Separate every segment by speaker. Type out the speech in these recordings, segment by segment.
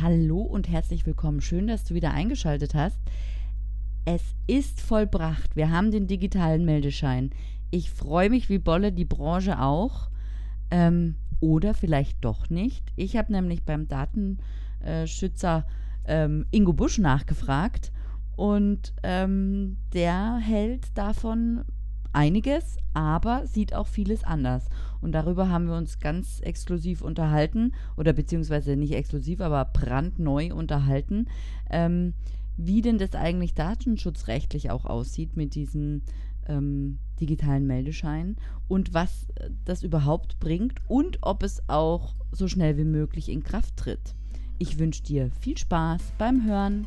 Speaker 1: Hallo und herzlich willkommen. Schön, dass du wieder eingeschaltet hast. Es ist vollbracht. Wir haben den digitalen Meldeschein. Ich freue mich wie Bolle, die Branche auch. Ähm, oder vielleicht doch nicht. Ich habe nämlich beim Datenschützer ähm, Ingo Busch nachgefragt und ähm, der hält davon einiges, aber sieht auch vieles anders. Und darüber haben wir uns ganz exklusiv unterhalten, oder beziehungsweise nicht exklusiv, aber brandneu unterhalten, ähm, wie denn das eigentlich datenschutzrechtlich auch aussieht mit diesem ähm, digitalen Meldeschein und was das überhaupt bringt und ob es auch so schnell wie möglich in Kraft tritt. Ich wünsche dir viel Spaß beim Hören.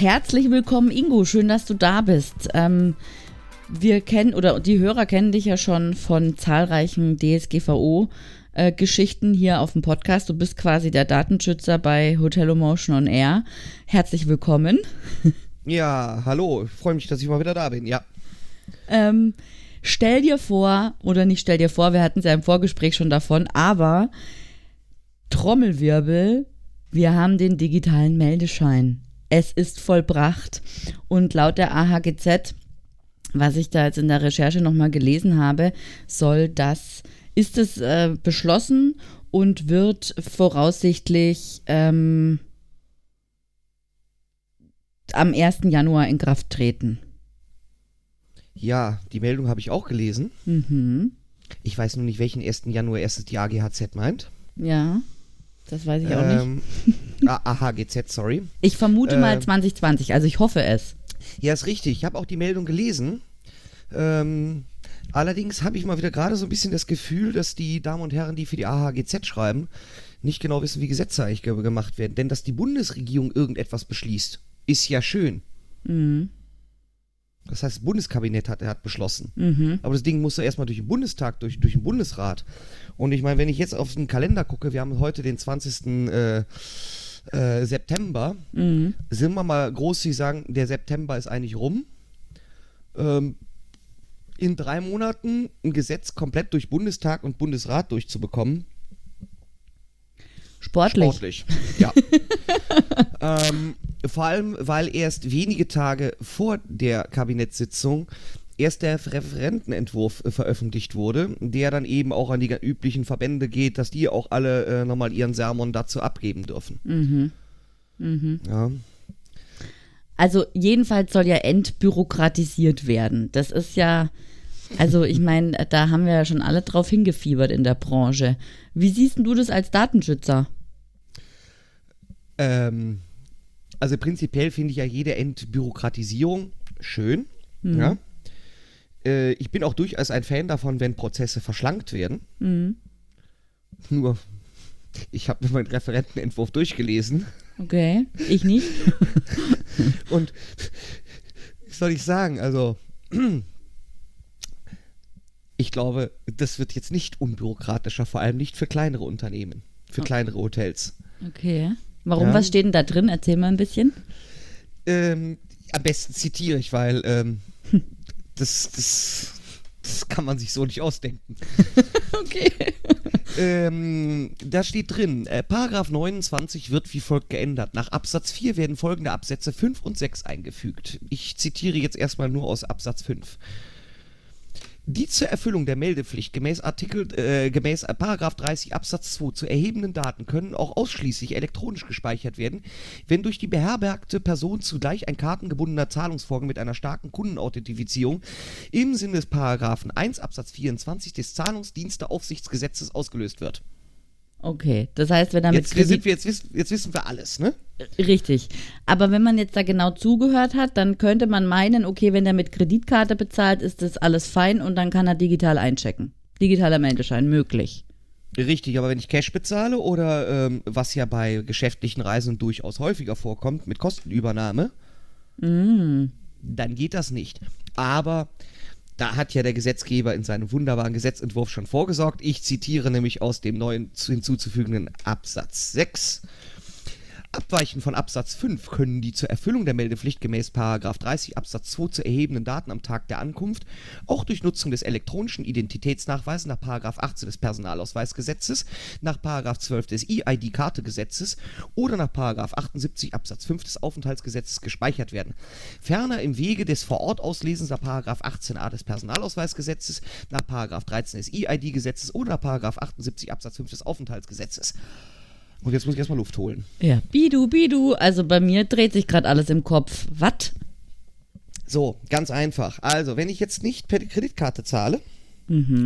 Speaker 1: Herzlich willkommen, Ingo. Schön, dass du da bist. Ähm, wir kennen oder die Hörer kennen dich ja schon von zahlreichen DSGVO-Geschichten äh, hier auf dem Podcast. Du bist quasi der Datenschützer bei Hotel Motion on Air. Herzlich willkommen.
Speaker 2: Ja, hallo. Ich freue mich, dass ich mal wieder da bin. Ja.
Speaker 1: Ähm, stell dir vor, oder nicht stell dir vor, wir hatten es ja im Vorgespräch schon davon, aber Trommelwirbel, wir haben den digitalen Meldeschein es ist vollbracht. Und laut der AHGZ, was ich da jetzt in der Recherche nochmal gelesen habe, soll das, ist es äh, beschlossen und wird voraussichtlich ähm, am 1. Januar in Kraft treten.
Speaker 2: Ja, die Meldung habe ich auch gelesen. Mhm. Ich weiß nur nicht, welchen 1. Januar erstes die AGHZ meint.
Speaker 1: Ja. Das weiß ich auch ähm, nicht.
Speaker 2: AHGZ, sorry.
Speaker 1: Ich vermute ähm, mal 2020, also ich hoffe es.
Speaker 2: Ja, ist richtig. Ich habe auch die Meldung gelesen. Ähm, allerdings habe ich mal wieder gerade so ein bisschen das Gefühl, dass die Damen und Herren, die für die AHGZ schreiben, nicht genau wissen, wie Gesetze eigentlich gemacht werden. Denn dass die Bundesregierung irgendetwas beschließt, ist ja schön. Mhm. Das heißt, das Bundeskabinett hat, hat beschlossen. Mhm. Aber das Ding musste erstmal durch den Bundestag, durch, durch den Bundesrat. Und ich meine, wenn ich jetzt auf den Kalender gucke, wir haben heute den 20. Äh, äh, September, mhm. sind wir mal großzügig sagen, der September ist eigentlich rum. Ähm, in drei Monaten ein Gesetz komplett durch Bundestag und Bundesrat durchzubekommen.
Speaker 1: Sportlich.
Speaker 2: Sportlich, ja. ähm, vor allem, weil erst wenige Tage vor der Kabinettssitzung erst der Referentenentwurf äh, veröffentlicht wurde, der dann eben auch an die üblichen Verbände geht, dass die auch alle äh, nochmal ihren Sermon dazu abgeben dürfen. Mhm.
Speaker 1: Mhm. Ja. Also jedenfalls soll ja entbürokratisiert werden. Das ist ja, also ich meine, da haben wir ja schon alle drauf hingefiebert in der Branche. Wie siehst du das als Datenschützer?
Speaker 2: Ähm, also prinzipiell finde ich ja jede Entbürokratisierung schön. Mhm. Ja. Äh, ich bin auch durchaus ein Fan davon, wenn Prozesse verschlankt werden. Mhm. Nur, ich habe mir meinen Referentenentwurf durchgelesen.
Speaker 1: Okay, ich nicht.
Speaker 2: Und was soll ich sagen? Also, ich glaube, das wird jetzt nicht unbürokratischer, vor allem nicht für kleinere Unternehmen, für oh. kleinere Hotels.
Speaker 1: Okay. Warum? Ja. Was steht denn da drin? Erzähl mal ein bisschen.
Speaker 2: Ähm, am besten zitiere ich, weil ähm, das, das, das kann man sich so nicht ausdenken.
Speaker 1: okay.
Speaker 2: Ähm, da steht drin, äh, Paragraph 29 wird wie folgt geändert. Nach Absatz 4 werden folgende Absätze 5 und 6 eingefügt. Ich zitiere jetzt erstmal nur aus Absatz 5 die zur Erfüllung der Meldepflicht gemäß Artikel äh, gemäß Paragraph 30 Absatz 2 zu erhebenden Daten können auch ausschließlich elektronisch gespeichert werden, wenn durch die beherbergte Person zugleich ein kartengebundener Zahlungsvorgang mit einer starken Kundenauthentifizierung im Sinne des Paragraphen 1 Absatz 24 des Zahlungsdiensteaufsichtsgesetzes ausgelöst wird.
Speaker 1: Okay, das heißt, wenn er
Speaker 2: Jetzt,
Speaker 1: mit Kredit
Speaker 2: wir, jetzt, wissen, jetzt wissen wir alles, ne?
Speaker 1: Richtig. Aber wenn man jetzt da genau zugehört hat, dann könnte man meinen, okay, wenn der mit Kreditkarte bezahlt, ist das alles fein und dann kann er digital einchecken. Digitaler Meldeschein möglich.
Speaker 2: Richtig, aber wenn ich Cash bezahle oder ähm, was ja bei geschäftlichen Reisen durchaus häufiger vorkommt, mit Kostenübernahme, dann geht das nicht. Aber da hat ja der Gesetzgeber in seinem wunderbaren Gesetzentwurf schon vorgesorgt. Ich zitiere nämlich aus dem neuen zu- hinzuzufügenden Absatz 6. Abweichend von Absatz 5 können die zur Erfüllung der Meldepflicht gemäß 30 Absatz 2 zu erhebenden Daten am Tag der Ankunft auch durch Nutzung des elektronischen Identitätsnachweises nach 18 des Personalausweisgesetzes, nach 12 des EID-Kartegesetzes oder nach 78 Absatz 5 des Aufenthaltsgesetzes gespeichert werden. Ferner im Wege des Vorortauslesens nach 18a des Personalausweisgesetzes, nach 13 des EID-Gesetzes oder nach 78 Absatz 5 des Aufenthaltsgesetzes. Und jetzt muss ich erstmal Luft holen.
Speaker 1: Ja. Bidu, bidu. Also bei mir dreht sich gerade alles im Kopf. Was?
Speaker 2: So, ganz einfach. Also, wenn ich jetzt nicht per Kreditkarte zahle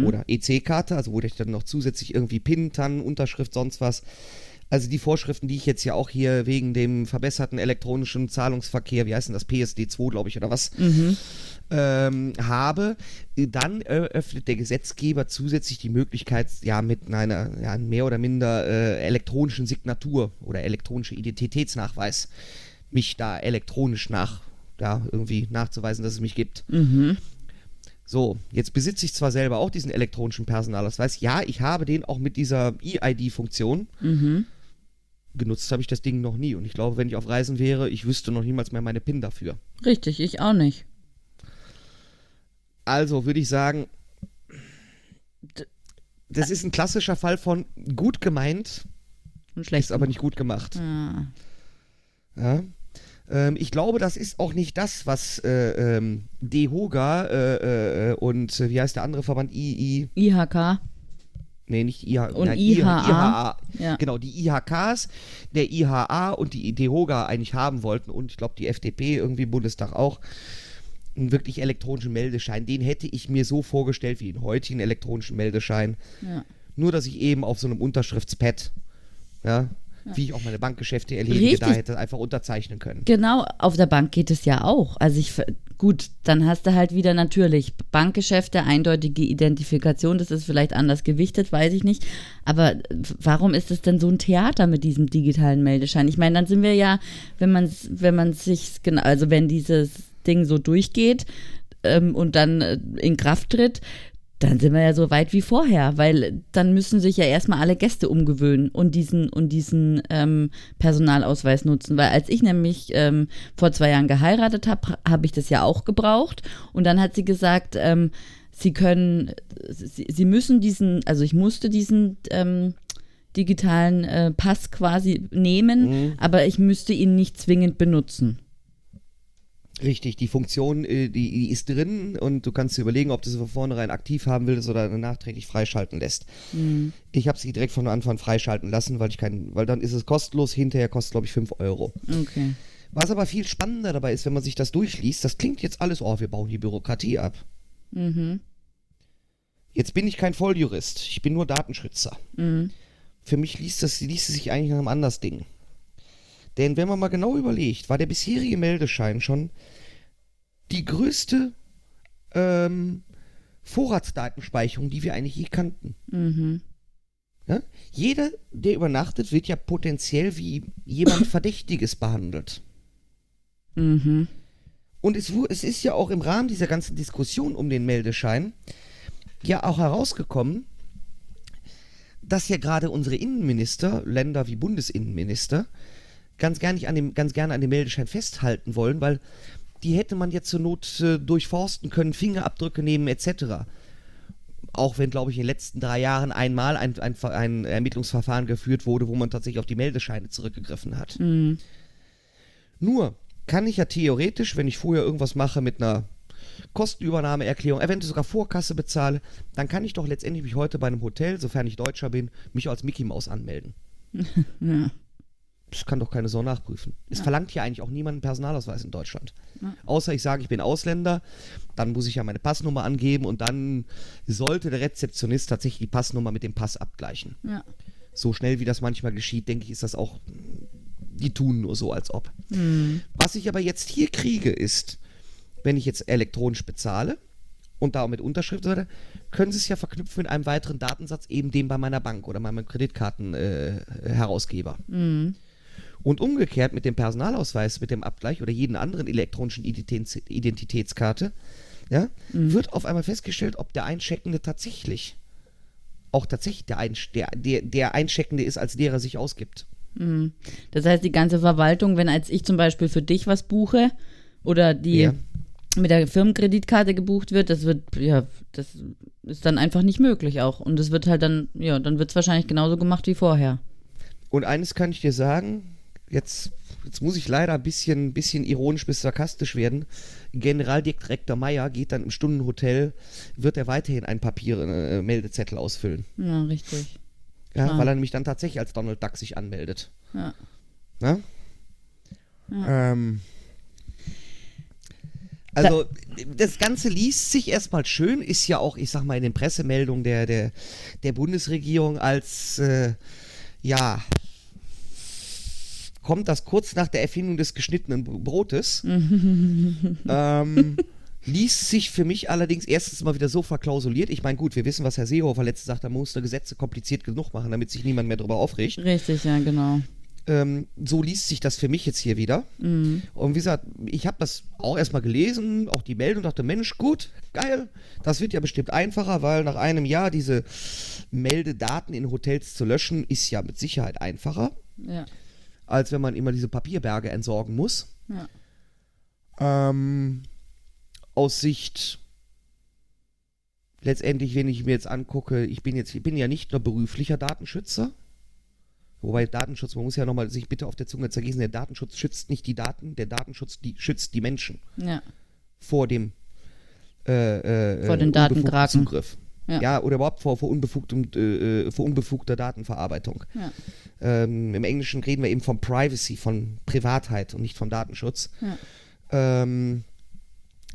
Speaker 2: oder EC-Karte, also wo ich dann noch zusätzlich irgendwie PIN, TAN, Unterschrift, sonst was, also die Vorschriften, die ich jetzt ja auch hier wegen dem verbesserten elektronischen Zahlungsverkehr, wie heißt denn das, PSD2, glaube ich, oder was, ähm, habe, dann eröffnet der Gesetzgeber zusätzlich die Möglichkeit, ja, mit einer ja, mehr oder minder äh, elektronischen Signatur oder elektronische Identitätsnachweis mich da elektronisch nach, ja, irgendwie nachzuweisen, dass es mich gibt. So, jetzt besitze ich zwar selber auch diesen elektronischen Personalausweis. Ja, ich habe den auch mit dieser EID-Funktion. Genutzt habe ich das Ding noch nie. Und ich glaube, wenn ich auf Reisen wäre, ich wüsste noch niemals mehr meine PIN dafür.
Speaker 1: Richtig, ich auch nicht.
Speaker 2: Also würde ich sagen, das ist ein klassischer Fall von gut gemeint,
Speaker 1: Und schlecht.
Speaker 2: ist aber nicht gut gemacht.
Speaker 1: Ah.
Speaker 2: Ja. Ähm, ich glaube, das ist auch nicht das, was äh, ähm, DEHOGA äh, äh, und äh, wie heißt der andere Verband? II,
Speaker 1: IHK.
Speaker 2: Nee, nicht IH,
Speaker 1: Und
Speaker 2: nein,
Speaker 1: IHA.
Speaker 2: IHA.
Speaker 1: Ja.
Speaker 2: Genau, die IHKs, der IHA und die DEHOGA eigentlich haben wollten und ich glaube die FDP irgendwie im Bundestag auch einen wirklich elektronischen Meldeschein. Den hätte ich mir so vorgestellt wie den heutigen elektronischen Meldeschein.
Speaker 1: Ja.
Speaker 2: Nur, dass ich eben auf so einem Unterschriftspad, ja, wie ich auch meine Bankgeschäfte erledige,
Speaker 1: Richtig.
Speaker 2: da hätte einfach unterzeichnen können.
Speaker 1: Genau, auf der Bank geht es ja auch. Also ich, gut, dann hast du halt wieder natürlich Bankgeschäfte, eindeutige Identifikation, das ist vielleicht anders gewichtet, weiß ich nicht. Aber warum ist es denn so ein Theater mit diesem digitalen Meldeschein? Ich meine, dann sind wir ja, wenn man wenn man sich, genau, also wenn dieses Ding so durchgeht ähm, und dann äh, in Kraft tritt, dann sind wir ja so weit wie vorher, weil dann müssen sich ja erstmal alle Gäste umgewöhnen und diesen und diesen ähm, Personalausweis nutzen. Weil als ich nämlich ähm, vor zwei Jahren geheiratet habe, habe ich das ja auch gebraucht. Und dann hat sie gesagt, ähm, sie können, sie, sie müssen diesen, also ich musste diesen ähm, digitalen äh, Pass quasi nehmen, aber ich müsste ihn nicht zwingend benutzen.
Speaker 2: Richtig, die Funktion, äh, die, die ist drin und du kannst dir überlegen, ob du sie von vornherein aktiv haben willst oder nachträglich freischalten lässt. Ich habe sie direkt von Anfang an freischalten lassen, weil ich keinen, weil dann ist es kostenlos, hinterher kostet glaube ich 5 Euro.
Speaker 1: Okay.
Speaker 2: Was aber viel spannender dabei ist, wenn man sich das durchliest, das klingt jetzt alles, oh, wir bauen die Bürokratie ab. Jetzt bin ich kein Volljurist, ich bin nur Datenschützer. Für mich liest, das, liest es sich eigentlich nach einem anders Ding. Denn wenn man mal genau überlegt, war der bisherige Meldeschein schon die größte ähm, Vorratsdatenspeicherung, die wir eigentlich je kannten. Ja? Jeder, der übernachtet, wird ja potenziell wie jemand Verdächtiges behandelt.
Speaker 1: Mhm.
Speaker 2: Und es, es ist ja auch im Rahmen dieser ganzen Diskussion um den Meldeschein ja auch herausgekommen, dass ja gerade unsere Innenminister, Länder wie Bundesinnenminister, ganz gerne, nicht an dem, ganz gerne an dem Meldeschein festhalten wollen, weil die hätte man jetzt zur Not äh, durchforsten können, Fingerabdrücke nehmen etc. Auch wenn, glaube ich, in den letzten drei Jahren einmal ein, ein, ein Ermittlungsverfahren geführt wurde, wo man tatsächlich auf die Meldescheine zurückgegriffen hat. Nur kann ich ja theoretisch, wenn ich vorher irgendwas mache mit einer Kostenübernahmeerklärung, eventuell sogar Vorkasse bezahle, dann kann ich doch letztendlich mich heute bei einem Hotel, sofern ich Deutscher bin, mich als Mickey Maus anmelden.
Speaker 1: Ja.
Speaker 2: Das kann doch keine Sau nachprüfen. Es verlangt ja eigentlich auch niemand einen Personalausweis in Deutschland. Außer ich sage, ich bin Ausländer, dann muss ich ja meine Passnummer angeben und dann sollte der Rezeptionist tatsächlich die Passnummer mit dem Pass abgleichen.
Speaker 1: Ja.
Speaker 2: so schnell wie das manchmal geschieht, denke ich, ist das auch, die tun nur so, als ob. Mhm. Was ich aber jetzt hier kriege, ist, wenn ich jetzt elektronisch bezahle und da mit Unterschrift oder können Sie es ja verknüpfen mit einem weiteren Datensatz, eben dem bei meiner Bank oder meinem Kreditkartenherausgeber. Äh, mhm. Und umgekehrt mit dem Personalausweis, mit dem Abgleich oder jeden anderen elektronischen Identitäts Identitätskarte, ja, mhm. wird auf einmal festgestellt, ob der Eincheckende tatsächlich auch tatsächlich der, Einsch der, der, der Eincheckende ist, als der er sich ausgibt.
Speaker 1: Mhm. Das heißt, die ganze Verwaltung, wenn als ich zum Beispiel für dich was buche oder die ja. mit der Firmenkreditkarte gebucht wird, das wird, ja, das ist dann einfach nicht möglich auch. Und es wird halt dann, ja, dann wird es wahrscheinlich genauso gemacht wie vorher.
Speaker 2: Und eines kann ich dir sagen, jetzt, jetzt muss ich leider ein bisschen, bisschen ironisch bis sarkastisch werden. Generaldirektor Meyer geht dann im Stundenhotel, wird er weiterhin ein Papier-Meldezettel äh, ausfüllen.
Speaker 1: Ja, richtig.
Speaker 2: Ja, ah. weil er nämlich dann tatsächlich als Donald Duck sich anmeldet. Ja. Na? Ja. Ähm, also, das Ganze liest sich erstmal schön, ist ja auch, ich sag mal, in den Pressemeldungen der, der, der Bundesregierung als, äh, ja, kommt das kurz nach der Erfindung des geschnittenen Brotes. ähm, liest sich für mich allerdings erstens mal wieder so verklausuliert. Ich meine, gut, wir wissen, was Herr Seehofer letztens sagt, da muss Gesetze kompliziert genug machen, damit sich niemand mehr darüber aufregt.
Speaker 1: Richtig, ja, genau.
Speaker 2: Ähm, so liest sich das für mich jetzt hier wieder. Mhm. Und wie gesagt, ich habe das auch erstmal gelesen, auch die Meldung, dachte, Mensch, gut, geil, das wird ja bestimmt einfacher, weil nach einem Jahr diese Meldedaten in Hotels zu löschen, ist ja mit Sicherheit einfacher. Ja als wenn man immer diese Papierberge entsorgen muss. Ja. Ähm, aus Sicht letztendlich, wenn ich mir jetzt angucke, ich bin jetzt, ich bin ja nicht nur beruflicher Datenschützer. Wobei Datenschutz, man muss ja nochmal sich bitte auf der Zunge zergießen, der Datenschutz schützt nicht die Daten, der Datenschutz die, schützt die Menschen ja. vor dem
Speaker 1: äh, äh, vor den Datenkraken.
Speaker 2: Zugriff. Ja. ja. oder überhaupt vor, vor, unbefugtem, äh, vor unbefugter Datenverarbeitung. Ja. Ähm, Im Englischen reden wir eben von Privacy, von Privatheit und nicht vom Datenschutz. Ja. Ähm,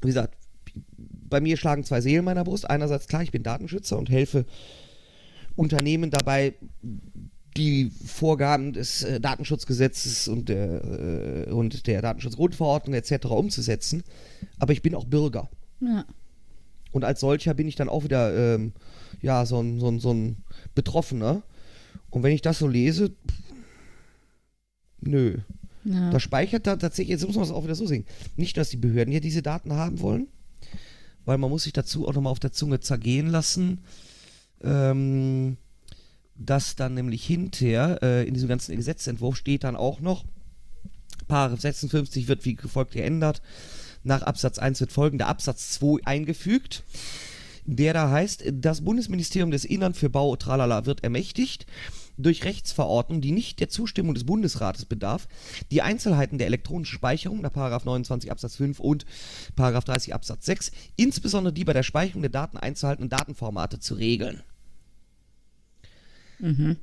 Speaker 2: wie gesagt, bei mir schlagen zwei Seelen meiner Brust. Einerseits klar, ich bin Datenschützer und helfe Unternehmen dabei, die Vorgaben des äh, Datenschutzgesetzes und der, äh, und der Datenschutzgrundverordnung etc. umzusetzen. Aber ich bin auch Bürger. Ja. Und als solcher bin ich dann auch wieder ähm, ja, so ein, so, ein, so ein Betroffener. Und wenn ich das so lese, pff, nö. Ja. Da speichert da tatsächlich, jetzt muss man es auch wieder so sehen, nicht, dass die Behörden hier diese Daten haben wollen, weil man muss sich dazu auch nochmal auf der Zunge zergehen lassen, ähm, dass dann nämlich hinterher äh, in diesem ganzen Gesetzentwurf steht dann auch noch, Paragraph 56 wird wie gefolgt geändert, nach Absatz 1 wird folgender Absatz 2 eingefügt, der da heißt, das Bundesministerium des Innern für Bau tralala wird ermächtigt, durch Rechtsverordnung, die nicht der Zustimmung des Bundesrates bedarf, die Einzelheiten der elektronischen Speicherung nach 29 Absatz 5 und 30 Absatz 6, insbesondere die bei der Speicherung der Daten einzuhaltenden Datenformate zu regeln. Mhm.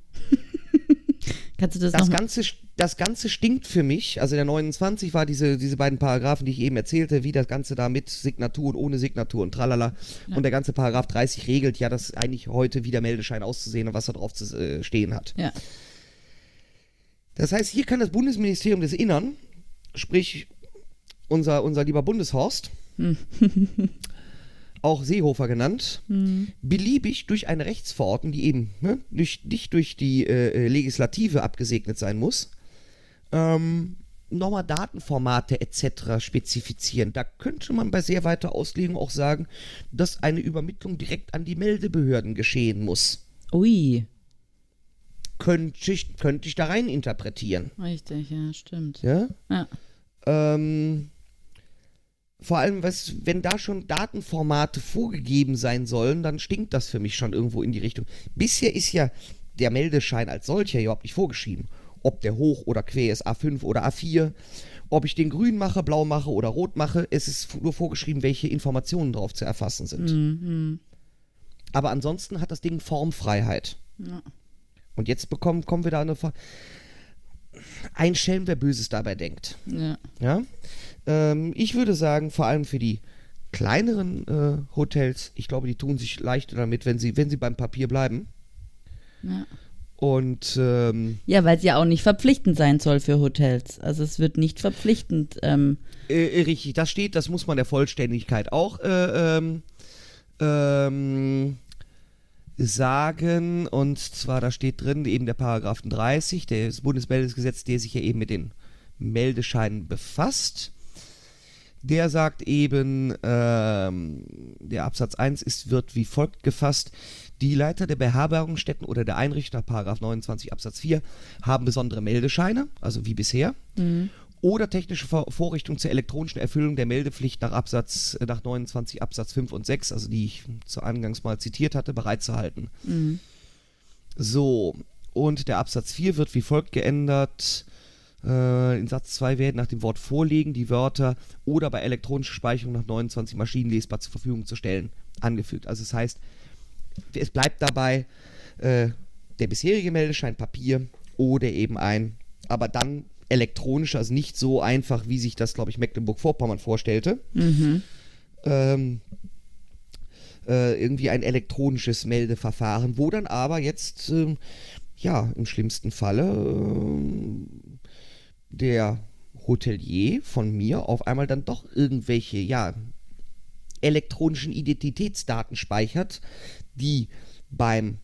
Speaker 2: Kannst du das, das Ganze das Ganze stinkt für mich. Also der 29 war diese, diese beiden Paragraphen, die ich eben erzählte, wie das Ganze da mit Signatur und ohne Signatur und tralala. Ja. Und der ganze Paragraph 30 regelt ja, dass eigentlich heute wie der Meldeschein auszusehen und was da drauf zu äh, stehen hat. Ja. Das heißt, hier kann das Bundesministerium des Innern, sprich unser, unser lieber Bundeshorst. auch Seehofer genannt, hm. beliebig durch eine Rechtsverordnung, die eben ne, durch, nicht durch die äh, äh Legislative abgesegnet sein muss, ähm, nochmal Datenformate etc. spezifizieren. Da könnte man bei sehr weiter Auslegung auch sagen, dass eine Übermittlung direkt an die Meldebehörden geschehen muss.
Speaker 1: Ui.
Speaker 2: Könnte ich, könnte ich da rein interpretieren.
Speaker 1: Richtig, ja, stimmt.
Speaker 2: Ja? Ja. Ähm, vor allem, was, wenn da schon Datenformate vorgegeben sein sollen, dann stinkt das für mich schon irgendwo in die Richtung. Bisher ist ja der Meldeschein als solcher überhaupt nicht vorgeschrieben ob der hoch oder quer ist, A5 oder A4. Ob ich den grün mache, blau mache oder rot mache, es ist nur vorgeschrieben, welche Informationen drauf zu erfassen sind. Mhm. Aber ansonsten hat das Ding Formfreiheit. Ja. Und jetzt bekommen, kommen wir da eine. Ver ein Schelm, wer Böses dabei denkt. Ja. ja? Ähm, ich würde sagen, vor allem für die kleineren äh, Hotels, ich glaube, die tun sich leichter damit, wenn sie, wenn sie beim Papier bleiben. Ja. Und ähm,
Speaker 1: ja, weil es ja auch nicht verpflichtend sein soll für Hotels. Also es wird nicht verpflichtend. Ähm,
Speaker 2: äh, richtig, das steht, das muss man der Vollständigkeit auch äh, ähm, ähm, sagen. Und zwar, da steht drin eben der Paragraphen 30 des Bundesmeldesgesetzes, der sich ja eben mit den Meldescheinen befasst. Der sagt eben, ähm, der Absatz 1 ist, wird wie folgt gefasst. Die Leiter der Beherbergungsstätten oder der Einrichter, Paragraph 29 Absatz 4, haben besondere Meldescheine, also wie bisher,
Speaker 1: mhm.
Speaker 2: Oder technische Vor Vorrichtungen zur elektronischen Erfüllung der Meldepflicht nach Absatz, äh, nach 29 Absatz 5 und 6, also die ich zu Angangs mal zitiert hatte, bereitzuhalten.
Speaker 1: Mhm.
Speaker 2: So, und der Absatz 4 wird wie folgt geändert. Äh, in Satz 2 werden nach dem Wort vorlegen die Wörter oder bei elektronischer Speicherung nach 29 Maschinen lesbar zur Verfügung zu stellen angefügt. Also das heißt, es bleibt dabei äh, der bisherige Meldeschein Papier oder eben ein, aber dann elektronisch, also nicht so einfach, wie sich das, glaube ich, Mecklenburg-Vorpommern vorstellte.
Speaker 1: Mhm.
Speaker 2: Ähm, äh, irgendwie ein elektronisches Meldeverfahren, wo dann aber jetzt, ähm, ja, im schlimmsten Falle ähm, der Hotelier von mir auf einmal dann doch irgendwelche, ja, elektronischen Identitätsdaten speichert, die beim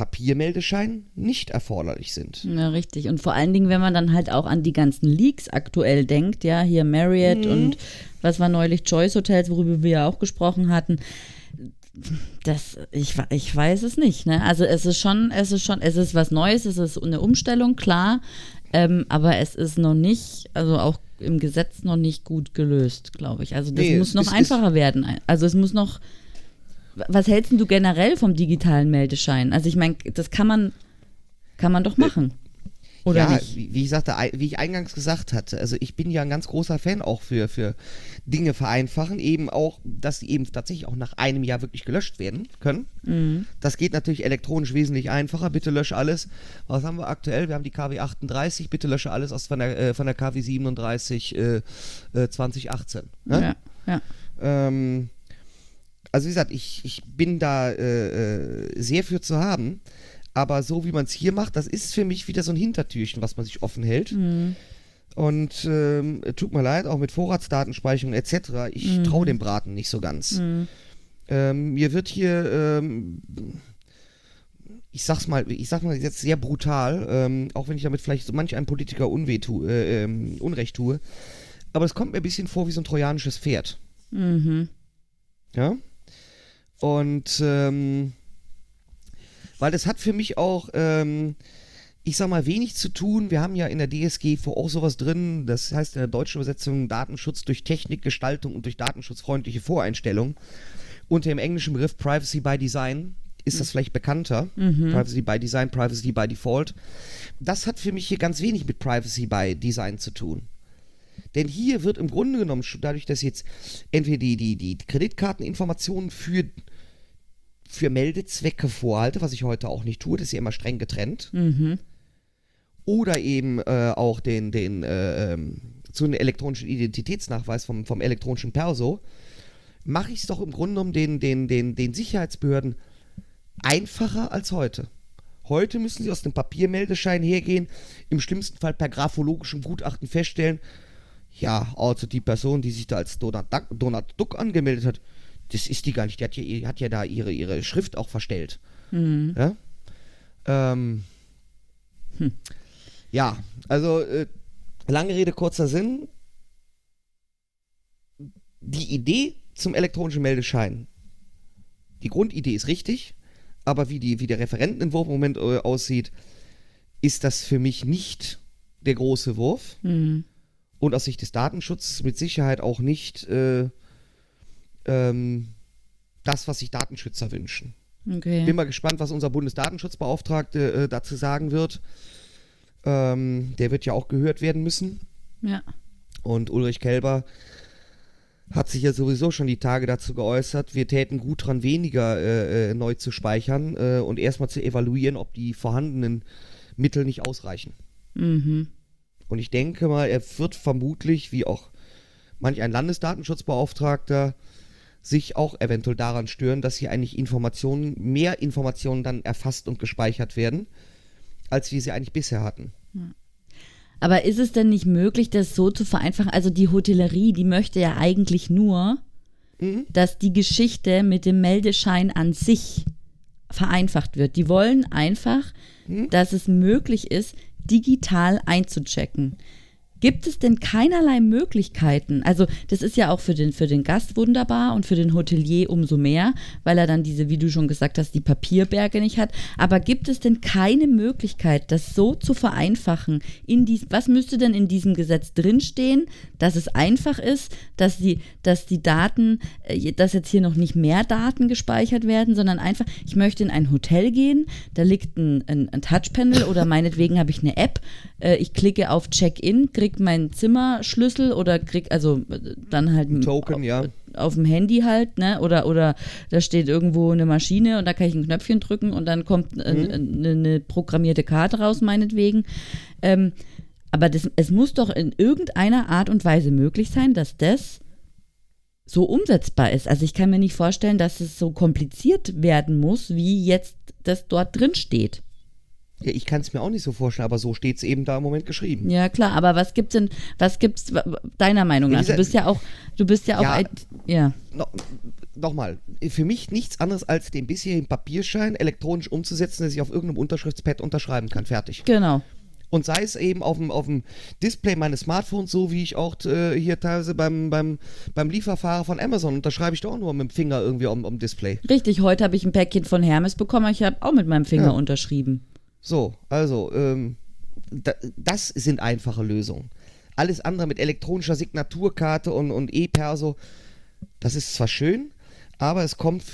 Speaker 2: Papiermeldeschein nicht erforderlich sind.
Speaker 1: Ja, richtig. Und vor allen Dingen, wenn man dann halt auch an die ganzen Leaks aktuell denkt, ja, hier Marriott
Speaker 2: Mhm.
Speaker 1: und was war neulich Choice Hotels, worüber wir ja auch gesprochen hatten. Das, ich, ich weiß es nicht, ne? Also es ist schon, es ist schon, es ist was Neues, es ist eine Umstellung, klar, ähm, aber es ist noch nicht, also auch im Gesetz noch nicht gut gelöst, glaube ich. Also das
Speaker 2: Nee,
Speaker 1: muss noch einfacher werden. Also es muss noch, was hältst du generell vom digitalen Meldeschein? Also ich meine, das kann man, kann man doch machen. Oder
Speaker 2: ja,
Speaker 1: nicht?
Speaker 2: Wie, wie ich sagte, wie ich eingangs gesagt hatte, also ich bin ja ein ganz großer Fan auch für, für Dinge vereinfachen, eben auch, dass sie eben tatsächlich auch nach einem Jahr wirklich gelöscht werden können.
Speaker 1: Mhm.
Speaker 2: Das geht natürlich elektronisch wesentlich einfacher. Bitte lösche alles. Was haben wir aktuell? Wir haben die KW 38. Bitte lösche alles aus von der, äh, von der KW 37 äh, äh, 2018. Ne?
Speaker 1: Ja, ja.
Speaker 2: Ähm, also wie gesagt, ich, ich bin da äh, äh, sehr für zu haben. Aber so wie man es hier macht, das ist für mich wieder so ein Hintertürchen, was man sich offen hält.
Speaker 1: Mhm.
Speaker 2: Und ähm, tut mir leid, auch mit Vorratsdatenspeicherung etc. Ich
Speaker 1: Mhm.
Speaker 2: traue dem Braten nicht so ganz.
Speaker 1: Mhm.
Speaker 2: Ähm, mir wird hier, ähm, ich sag's mal, ich sag mal jetzt sehr brutal, ähm, auch wenn ich damit vielleicht so manch einem Politiker Unweh tu, äh, ähm, Unrecht tue, aber es kommt mir ein bisschen vor wie so ein trojanisches Pferd.
Speaker 1: Mhm.
Speaker 2: Ja. Und ähm, weil das hat für mich auch, ähm, ich sag mal, wenig zu tun. Wir haben ja in der DSGVO auch sowas drin, das heißt in der deutschen Übersetzung Datenschutz durch Technik, Gestaltung und durch datenschutzfreundliche Voreinstellungen. Unter dem englischen Begriff Privacy by Design ist das vielleicht bekannter. Privacy by Design, Privacy by Default. Das hat für mich hier ganz wenig mit Privacy by Design zu tun. Denn hier wird im Grunde genommen, dadurch, dass jetzt entweder die, die, die Kreditkarteninformationen für, für Meldezwecke vorhalte, was ich heute auch nicht tue, das ist ja immer streng getrennt,
Speaker 1: Mhm.
Speaker 2: oder eben äh, auch den, den äh, ähm, zu einem elektronischen Identitätsnachweis vom, vom elektronischen Perso, mache ich es doch im Grunde genommen den, den, den, den Sicherheitsbehörden einfacher als heute. Heute müssen sie aus dem Papiermeldeschein hergehen, im schlimmsten Fall per graphologischem Gutachten feststellen, ja, also die Person, die sich da als Donald Duck, Donald Duck angemeldet hat, das ist die gar nicht. Die hat ja, hat ja da ihre, ihre Schrift auch verstellt.
Speaker 1: Mhm.
Speaker 2: Ja, ähm, ja also äh, lange Rede, kurzer Sinn. Die Idee zum elektronischen Meldeschein, die Grundidee ist richtig, aber wie, die, wie der Referentenentwurf im Moment äh, aussieht, ist das für mich nicht der große Wurf
Speaker 1: Mhm.
Speaker 2: Und aus Sicht des Datenschutzes mit Sicherheit auch nicht äh, ähm, das, was sich Datenschützer wünschen.
Speaker 1: Okay.
Speaker 2: Bin mal gespannt, was unser Bundesdatenschutzbeauftragte äh, dazu sagen wird. Ähm, der wird ja auch gehört werden müssen.
Speaker 1: Ja.
Speaker 2: Und Ulrich Kelber hat sich ja sowieso schon die Tage dazu geäußert, wir täten gut dran, weniger äh, äh, neu zu speichern äh, und erstmal zu evaluieren, ob die vorhandenen Mittel nicht ausreichen.
Speaker 1: Mhm.
Speaker 2: Und ich denke mal, er wird vermutlich, wie auch manch ein Landesdatenschutzbeauftragter, sich auch eventuell daran stören, dass hier eigentlich Informationen, mehr Informationen dann erfasst und gespeichert werden, als wir sie eigentlich bisher hatten.
Speaker 1: Aber ist es denn nicht möglich, das so zu vereinfachen? Also die Hotellerie, die möchte ja eigentlich nur,
Speaker 2: Mhm.
Speaker 1: dass die Geschichte mit dem Meldeschein an sich vereinfacht wird. Die wollen einfach, dass es möglich ist, digital einzuchecken. Gibt es denn keinerlei Möglichkeiten? Also, das ist ja auch für den, für den Gast wunderbar und für den Hotelier umso mehr, weil er dann diese, wie du schon gesagt hast, die Papierberge nicht hat. Aber gibt es denn keine Möglichkeit, das so zu vereinfachen? In dies, was müsste denn in diesem Gesetz drinstehen, dass es einfach ist, dass die, dass die Daten, äh, dass jetzt hier noch nicht mehr Daten gespeichert werden, sondern einfach, ich möchte in ein Hotel gehen, da liegt ein, ein, ein Touchpanel oder meinetwegen habe ich eine App, äh, ich klicke auf Check-in, krieg meinen Zimmerschlüssel oder krieg, also äh, dann halt ein
Speaker 2: Token, ja.
Speaker 1: auf dem Handy halt, ne? Oder, oder da steht irgendwo eine Maschine und da kann ich ein Knöpfchen drücken und dann kommt eine, eine programmierte Karte raus, meinetwegen. Ähm, aber das, es muss doch in irgendeiner Art und Weise möglich sein, dass das so umsetzbar ist. Also ich kann mir nicht vorstellen, dass es so kompliziert werden muss, wie jetzt das dort drin steht.
Speaker 2: Ja, ich kann es mir auch nicht so vorstellen, aber so steht es eben da im Moment geschrieben.
Speaker 1: Ja, klar, aber was gibt's denn, was gibt's deiner Meinung nach? Du bist ja auch, du bist ja auch,
Speaker 2: Ja.
Speaker 1: ein, ja,
Speaker 2: No, Nochmal, für mich nichts anderes als den bisherigen Papierschein elektronisch umzusetzen, dass ich auf irgendeinem Unterschriftspad unterschreiben kann. Fertig.
Speaker 1: genau.
Speaker 2: Und sei es eben auf dem, auf dem Display meines Smartphones, so wie ich auch äh, hier teilweise beim, beim, beim Lieferfahrer von Amazon unterschreibe ich doch auch nur mit dem Finger irgendwie am, am Display.
Speaker 1: Richtig, heute habe ich ein Päckchen von Hermes bekommen, ich habe auch mit meinem Finger
Speaker 2: Ja.
Speaker 1: unterschrieben.
Speaker 2: So, also, ähm, da, das sind einfache Lösungen. Alles andere mit elektronischer Signaturkarte und, und E-Perso, das ist zwar schön, aber es kommt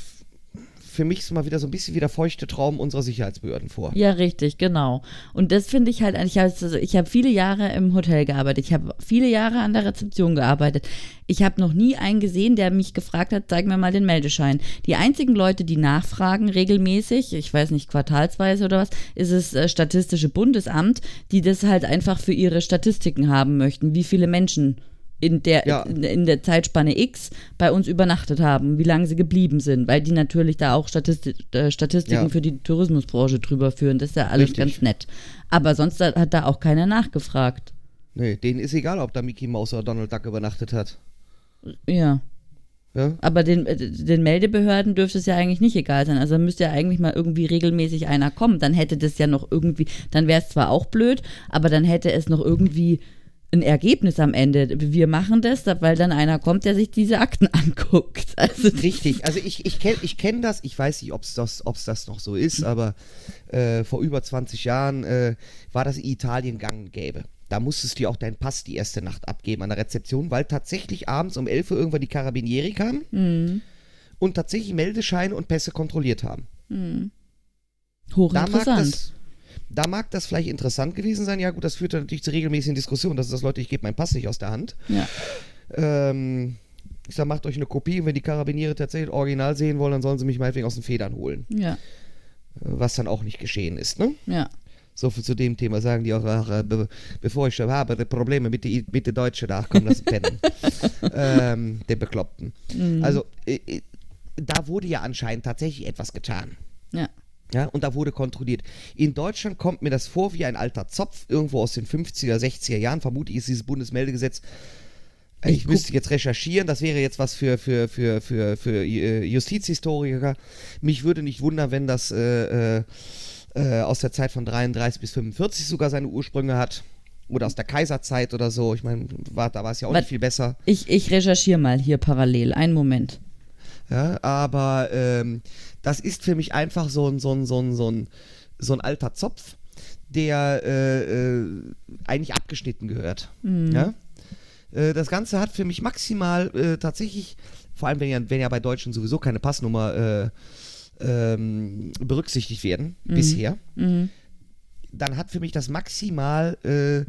Speaker 2: für mich so mal wieder so ein bisschen wie der feuchte Traum unserer Sicherheitsbehörden vor.
Speaker 1: Ja, richtig, genau. Und das finde ich halt, ich habe also ich hab viele Jahre im Hotel gearbeitet, ich habe viele Jahre an der Rezeption gearbeitet. Ich habe noch nie einen gesehen, der mich gefragt hat, zeig mir mal den Meldeschein. Die einzigen Leute, die nachfragen regelmäßig, ich weiß nicht, quartalsweise oder was, ist es äh, Statistische Bundesamt, die das halt einfach für ihre Statistiken haben möchten, wie viele Menschen in der,
Speaker 2: Ja.
Speaker 1: in, in der Zeitspanne X bei uns übernachtet haben, wie lange sie geblieben sind, weil die natürlich da auch Statisti äh, Statistiken
Speaker 2: Ja.
Speaker 1: für die Tourismusbranche drüber führen. Das ist ja alles
Speaker 2: Richtig.
Speaker 1: ganz nett. Aber sonst hat hat da auch keiner nachgefragt.
Speaker 2: Nee, denen ist egal, ob da Mickey Mouse oder Donald Duck übernachtet hat.
Speaker 1: Ja.
Speaker 2: Ja?
Speaker 1: Aber den, äh, den Meldebehörden dürfte es ja eigentlich nicht egal sein. Also müsste ja eigentlich mal irgendwie regelmäßig einer kommen. Dann hätte das ja noch irgendwie, dann wäre es zwar auch blöd, aber dann hätte es noch irgendwie ein Ergebnis am Ende. Wir machen das, weil dann einer kommt, der sich diese Akten anguckt. Also
Speaker 2: Richtig, also ich, ich kenne ich kenn das, ich weiß nicht, ob es das, ob's das noch so ist, aber äh, vor über 20 Jahren äh, war das in Italien gang und gäbe. Da musstest du dir auch deinen Pass die erste Nacht abgeben an der Rezeption, weil tatsächlich abends um 11 Uhr irgendwann die Carabinieri kamen und tatsächlich Meldescheine und Pässe kontrolliert haben. Da mag,
Speaker 1: hochinteressant.
Speaker 2: das, da mag das vielleicht interessant gewesen sein. Ja gut, das führt natürlich zu regelmäßigen Diskussionen. Das ist das, Leute, ich gebe meinen Pass nicht aus der Hand.
Speaker 1: Ja.
Speaker 2: Ähm, ich sag, macht euch eine Kopie und wenn die Karabiniere tatsächlich original sehen wollen, dann sollen sie mich meinetwegen aus den Federn holen.
Speaker 1: Ja,
Speaker 2: Äh, Was dann auch nicht geschehen ist, ne?
Speaker 1: ja.
Speaker 2: So viel zu dem Thema sagen die auch, ach, äh, be bevor ich schon habe, Probleme mit den mit die Deutschen da, komm, lass pennen. ähm, den Bekloppten. Also, äh, äh, da wurde ja anscheinend tatsächlich etwas getan.
Speaker 1: Ja.
Speaker 2: Ja, und da wurde kontrolliert. In Deutschland kommt mir das vor wie ein alter Zopf, irgendwo aus den 50er, 60er Jahren. Vermutlich ist dieses Bundesmeldegesetz. äh, Ich,
Speaker 1: Ich
Speaker 2: müsste jetzt recherchieren, das wäre jetzt was für, für, für, für, für äh, Justizhistoriker. Mich würde nicht wundern, wenn das äh, äh, äh, aus der Zeit von 33 bis 45 sogar seine Ursprünge hat. Oder aus der Kaiserzeit oder so. Ich meine, da war es ja auch
Speaker 1: Was-
Speaker 2: nicht viel besser.
Speaker 1: Ich, ich recherchiere mal hier parallel. Einen Moment.
Speaker 2: Ja, aber ähm, das ist für mich einfach so ein, so ein, so ein, so ein, so ein alter Zopf, der äh, äh, eigentlich abgeschnitten gehört. Ja? Äh, das Ganze hat für mich maximal äh, tatsächlich, vor allem wenn ja, wenn ja bei Deutschen sowieso keine Passnummer äh, ähm, berücksichtigt werden, bisher,
Speaker 1: Mhm.
Speaker 2: dann hat für mich das maximal äh,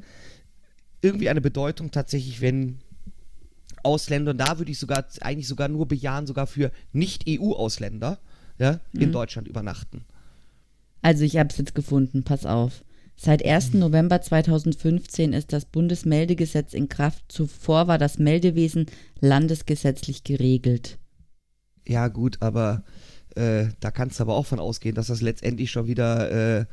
Speaker 2: irgendwie eine Bedeutung tatsächlich, wenn Ausländer, und da würde ich sogar eigentlich sogar nur bejahen, sogar für Nicht-EU-Ausländer, ja, in Deutschland übernachten.
Speaker 1: Also ich habe es jetzt gefunden, pass auf. Seit 1. November 2015 ist das Bundesmeldegesetz in Kraft. Zuvor war das Meldewesen landesgesetzlich geregelt.
Speaker 2: Ja, gut, aber äh, da kannst du aber auch von ausgehen, dass das letztendlich schon wieder äh,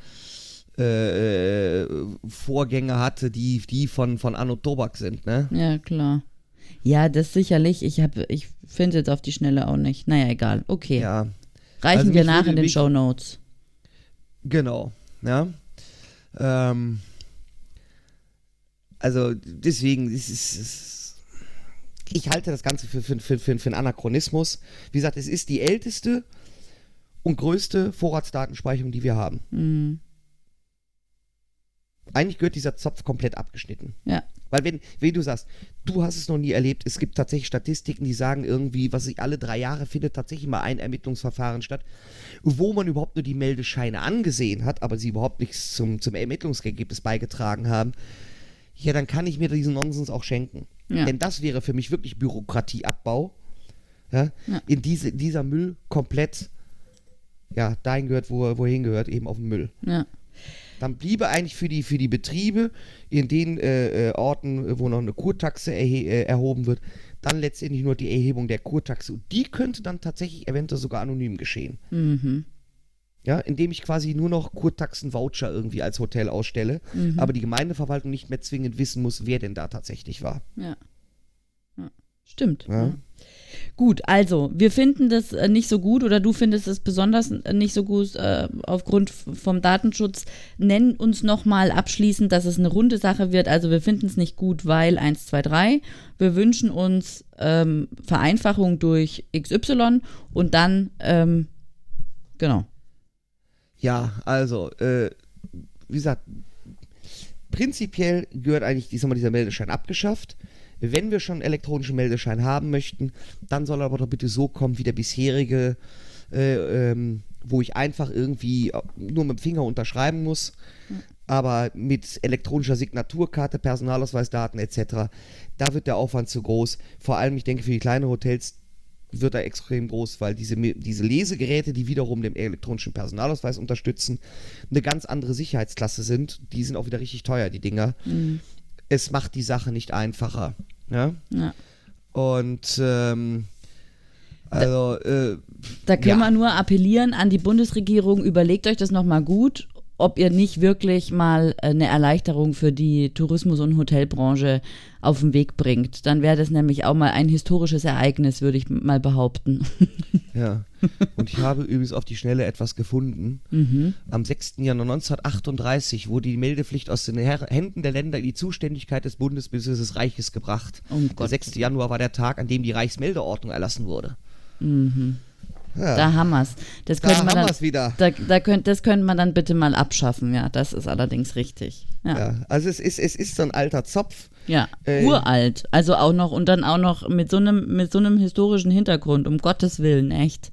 Speaker 2: äh, Vorgänge hatte, die, die von, von Anno Tobak sind, ne?
Speaker 1: Ja, klar. Ja, das sicherlich. Ich, hab- ich finde jetzt auf die Schnelle auch nicht. Naja, egal. Okay.
Speaker 2: Ja,
Speaker 1: Reichen
Speaker 2: Also
Speaker 1: wir nach in den Show Notes.
Speaker 2: genau. Ja. Ähm, also deswegen, es ist, es, ich halte das Ganze für, für, für, für, für einen Anachronismus. Wie gesagt, es ist die älteste und größte Vorratsdatenspeicherung, die wir haben.
Speaker 1: Mhm.
Speaker 2: Eigentlich gehört dieser Zopf komplett abgeschnitten.
Speaker 1: Ja.
Speaker 2: Weil wenn, wie du sagst, du hast es noch nie erlebt, es gibt tatsächlich Statistiken, die sagen irgendwie, was sich alle drei Jahre findet tatsächlich mal ein Ermittlungsverfahren statt, wo man überhaupt nur die Meldescheine angesehen hat, aber sie überhaupt nichts zum, zum Ermittlungsergebnis beigetragen haben, ja, dann kann ich mir diesen Nonsens auch schenken.
Speaker 1: Ja.
Speaker 2: Denn das wäre für mich wirklich Bürokratieabbau, ja,
Speaker 1: Ja.
Speaker 2: in diese, dieser Müll komplett, ja, dahin gehört, wo er wohin gehört, eben auf den Müll
Speaker 1: Ja.
Speaker 2: Dann bliebe eigentlich für die, für die Betriebe in den äh, äh, Orten, wo noch eine Kurtaxe erhe äh, erhoben wird, dann letztendlich nur die Erhebung der Kurtaxe. Und die könnte dann tatsächlich eventuell sogar anonym geschehen.
Speaker 1: Mhm.
Speaker 2: Ja, indem ich quasi nur noch Kurtaxen-Voucher irgendwie als Hotel ausstelle,
Speaker 1: Mhm.
Speaker 2: aber die Gemeindeverwaltung nicht mehr zwingend wissen muss, wer denn da tatsächlich war.
Speaker 1: Ja. ja. Stimmt.
Speaker 2: Ja.
Speaker 1: Ja. Gut, also, wir finden das äh, nicht so gut oder du findest es besonders äh, nicht so gut äh, aufgrund vom Datenschutz. Nenn uns nochmal abschließend, dass es eine runde Sache wird. Also, wir finden es nicht gut, weil 1, 2, 3. Wir wünschen uns ähm, Vereinfachung durch XY und dann, ähm, genau.
Speaker 2: Ja, also, äh, wie gesagt, prinzipiell gehört eigentlich dieser Meldeschein abgeschafft. Wenn wir schon einen elektronischen Meldeschein haben möchten, dann soll er aber doch bitte so kommen wie der bisherige, äh, ähm, wo ich einfach irgendwie nur mit dem Finger unterschreiben muss, aber mit elektronischer Signaturkarte, Personalausweisdaten etc., da wird der Aufwand zu groß. Vor allem, ich denke, für die kleinen Hotels wird er extrem groß, weil diese, diese Lesegeräte, die wiederum den elektronischen Personalausweis unterstützen, eine ganz andere Sicherheitsklasse sind. Die sind auch wieder richtig teuer, die Dinger. Es macht die Sache nicht einfacher. Ja?
Speaker 1: Ja.
Speaker 2: Und ähm, also, äh,
Speaker 1: Da können
Speaker 2: Ja.
Speaker 1: wir nur appellieren an die Bundesregierung, überlegt euch das nochmal gut, ob ihr nicht wirklich mal eine Erleichterung für die Tourismus- und Hotelbranche auf den Weg bringt. Dann wäre das nämlich auch mal ein historisches Ereignis, würde ich mal behaupten.
Speaker 2: ja. Und ich habe übrigens auf die Schnelle etwas gefunden.
Speaker 1: Mhm.
Speaker 2: Am 6. Januar 1938 wurde die Meldepflicht aus den Händen der Länder in die Zuständigkeit des Bundes bzw. des Reiches gebracht.
Speaker 1: Um
Speaker 2: der
Speaker 1: Gottes
Speaker 2: 6. Januar war der Tag, an dem die Reichsmeldeordnung erlassen wurde. Ja,
Speaker 1: Da haben wir's. Das
Speaker 2: da
Speaker 1: könnte man
Speaker 2: haben
Speaker 1: dann,
Speaker 2: wir es wieder.
Speaker 1: da, da könnt, das könnte man dann bitte mal abschaffen, ja. Das ist allerdings richtig. Ja.
Speaker 2: Ja, also es ist, es ist so ein alter Zopf.
Speaker 1: Ja,
Speaker 2: Äh,
Speaker 1: uralt. Also auch noch und dann auch noch mit so einem mit so einem historischen Hintergrund, um Gottes Willen, echt.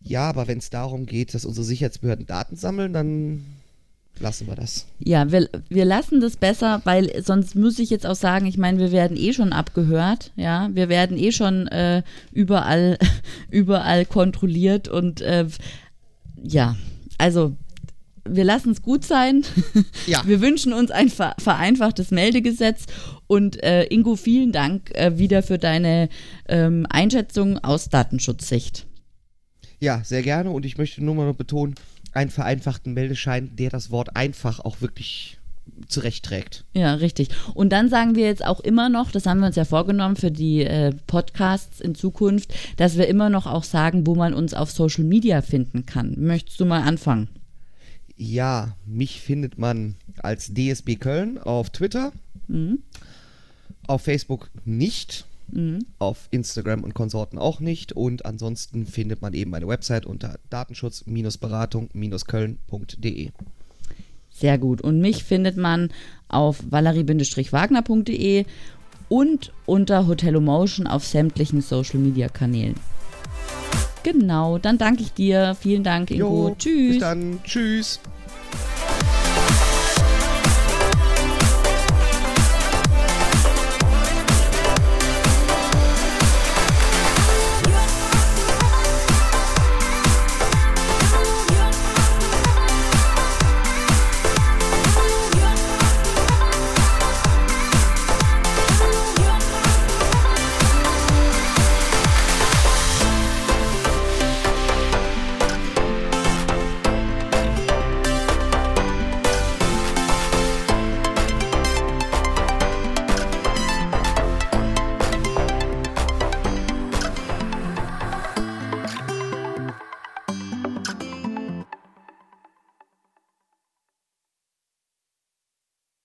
Speaker 2: Ja, aber wenn es darum geht, dass unsere Sicherheitsbehörden Daten sammeln, dann lassen wir das.
Speaker 1: Ja, wir, wir lassen das besser, weil sonst muss ich jetzt auch sagen, ich meine, wir werden eh schon abgehört, ja, wir werden eh schon äh, überall, überall kontrolliert und äh, ja, also wir lassen es gut sein.
Speaker 2: Ja.
Speaker 1: Wir wünschen uns ein ver vereinfachtes Meldegesetz und äh, Ingo, vielen Dank äh, wieder für deine ähm, Einschätzung aus Datenschutzsicht.
Speaker 2: Ja, sehr gerne. Und ich möchte nur mal noch betonen, einen vereinfachten Meldeschein, der das Wort einfach auch wirklich zurechtträgt.
Speaker 1: Ja, richtig. Und dann sagen wir jetzt auch immer noch, das haben wir uns ja vorgenommen für die äh, Podcasts in Zukunft, dass wir immer noch auch sagen, wo man uns auf Social Media finden kann. Möchtest du mal anfangen?
Speaker 2: Ja, mich findet man als DSB Köln auf Twitter, auf Facebook nicht, auf Instagram und Konsorten auch nicht und ansonsten findet man eben meine Website unter datenschutz-beratung-köln.de.
Speaker 1: Sehr gut. Und mich findet man auf valerie-wagner.de und unter Hotelomotion auf sämtlichen Social Media Kanälen. Genau, dann danke ich dir. Vielen Dank, Ingo.
Speaker 2: Jo,
Speaker 1: Tschüss.
Speaker 2: Bis dann. Tschüss.